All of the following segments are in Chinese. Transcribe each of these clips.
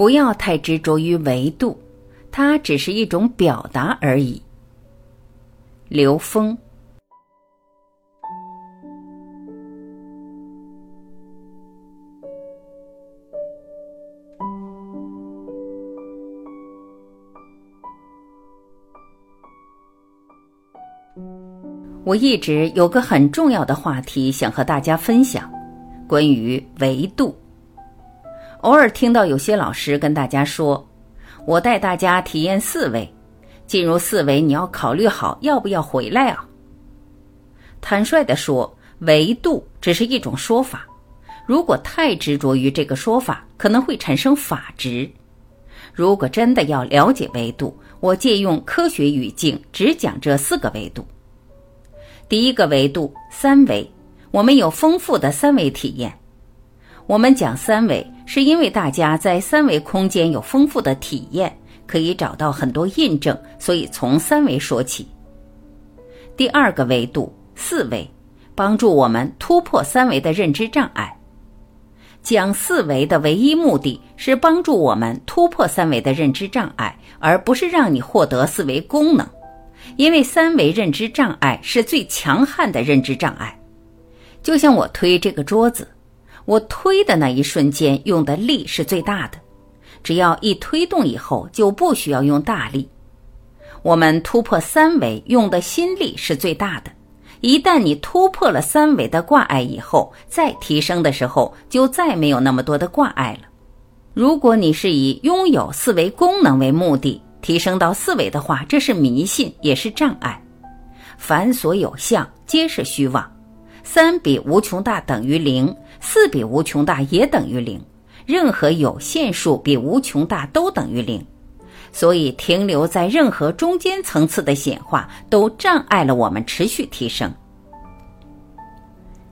不要太执着于维度，它只是一种表达而已。刘峰。我一直有个很重要的话题想和大家分享，关于维度。偶尔听到有些老师跟大家说：“我带大家体验四维，进入四维你要考虑好要不要回来啊。”坦率地说，维度只是一种说法，如果太执着于这个说法，可能会产生法执。如果真的要了解维度，我借用科学语境，只讲这四个维度。第一个维度三维，我们有丰富的三维体验。我们讲三维，是因为大家在三维空间有丰富的体验，可以找到很多印证，所以从三维说起。第二个维度四维，帮助我们突破三维的认知障碍。讲四维的唯一目的是帮助我们突破三维的认知障碍，而不是让你获得四维功能。因为三维认知障碍是最强悍的认知障碍，就像我推这个桌子，我推的那一瞬间用的力是最大的，只要一推动以后就不需要用大力。我们突破三维用的心力是最大的，一旦你突破了三维的挂碍以后，再提升的时候就再没有那么多的挂碍了。如果你是以拥有四维功能为目的。提升到四维的话，这是迷信，也是障碍。凡所有相，皆是虚妄。三比无穷大等于零，四比无穷大也等于零。任何有限数比无穷大都等于零。所以，停留在任何中间层次的显化，都障碍了我们持续提升。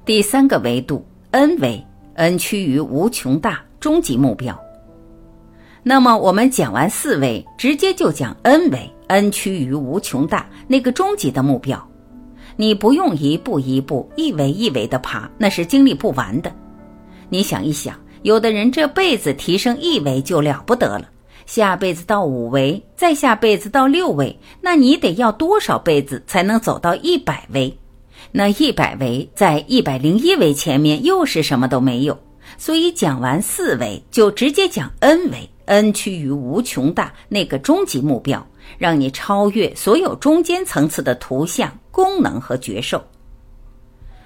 第三个维度，n 维，n 趋于无穷大，终极目标。那么我们讲完四维，直接就讲 n 维，n 趋于无穷大那个终极的目标。你不用一步一步、一维一维的爬，那是经历不完的。你想一想，有的人这辈子提升一维就了不得了，下辈子到五维，再下辈子到六维，那你得要多少辈子才能走到一百维？那一百维在一百零一维前面又是什么都没有。所以讲完四维，就直接讲 n 维。N 趋于无穷大那个终极目标，让你超越所有中间层次的图像、功能和觉受。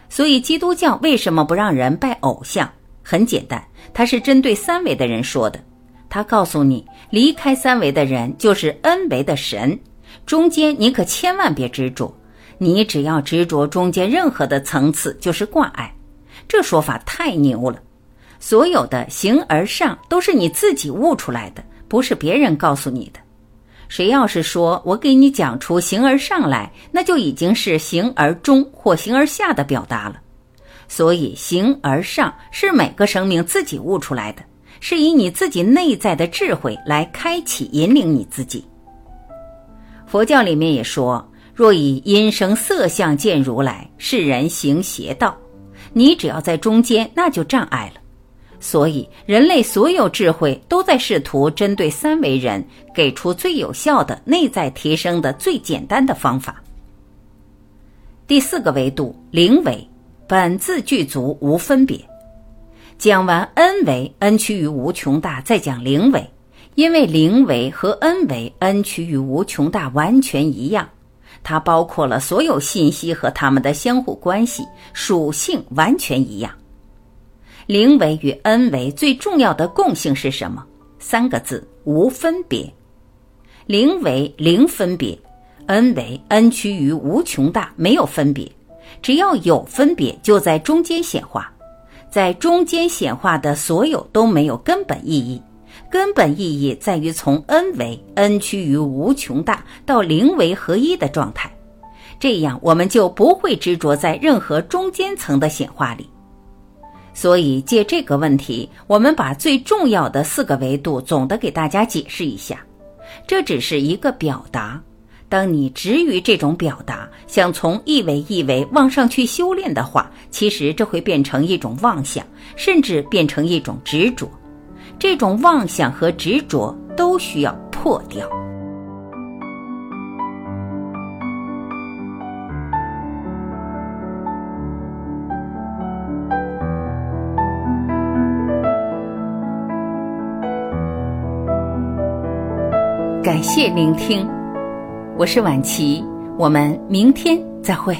所以基督教为什么不让人拜偶像？很简单，它是针对三维的人说的。他告诉你，离开三维的人就是 n 维的神，中间你可千万别执着。你只要执着中间任何的层次，就是挂碍。这说法太牛了。所有的形而上都是你自己悟出来的，不是别人告诉你的。谁要是说我给你讲出形而上来，那就已经是形而中或形而下的表达了。所以形而上是每个生命自己悟出来的，是以你自己内在的智慧来开启引领你自己。佛教里面也说，若以音声色相见如来，世人行邪道。你只要在中间，那就障碍了。所以，人类所有智慧都在试图针对三维人给出最有效的内在提升的最简单的方法。第四个维度零维，本自具足无分别。讲完 n 维，n 趋于无穷大，再讲零维，因为零维和 n 维，n 趋于无穷大完全一样，它包括了所有信息和它们的相互关系属性完全一样。零维与 n 维最重要的共性是什么？三个字：无分别。零维零分别，n 维 n 趋于无穷大，没有分别。只要有分别，就在中间显化。在中间显化的所有都没有根本意义。根本意义在于从 n 维 n 趋于无穷大到零维合一的状态。这样，我们就不会执着在任何中间层的显化里。所以，借这个问题，我们把最重要的四个维度总的给大家解释一下。这只是一个表达。当你执于这种表达，想从一维一维往上去修炼的话，其实这会变成一种妄想，甚至变成一种执着。这种妄想和执着都需要破掉。感谢聆听，我是晚琪，我们明天再会。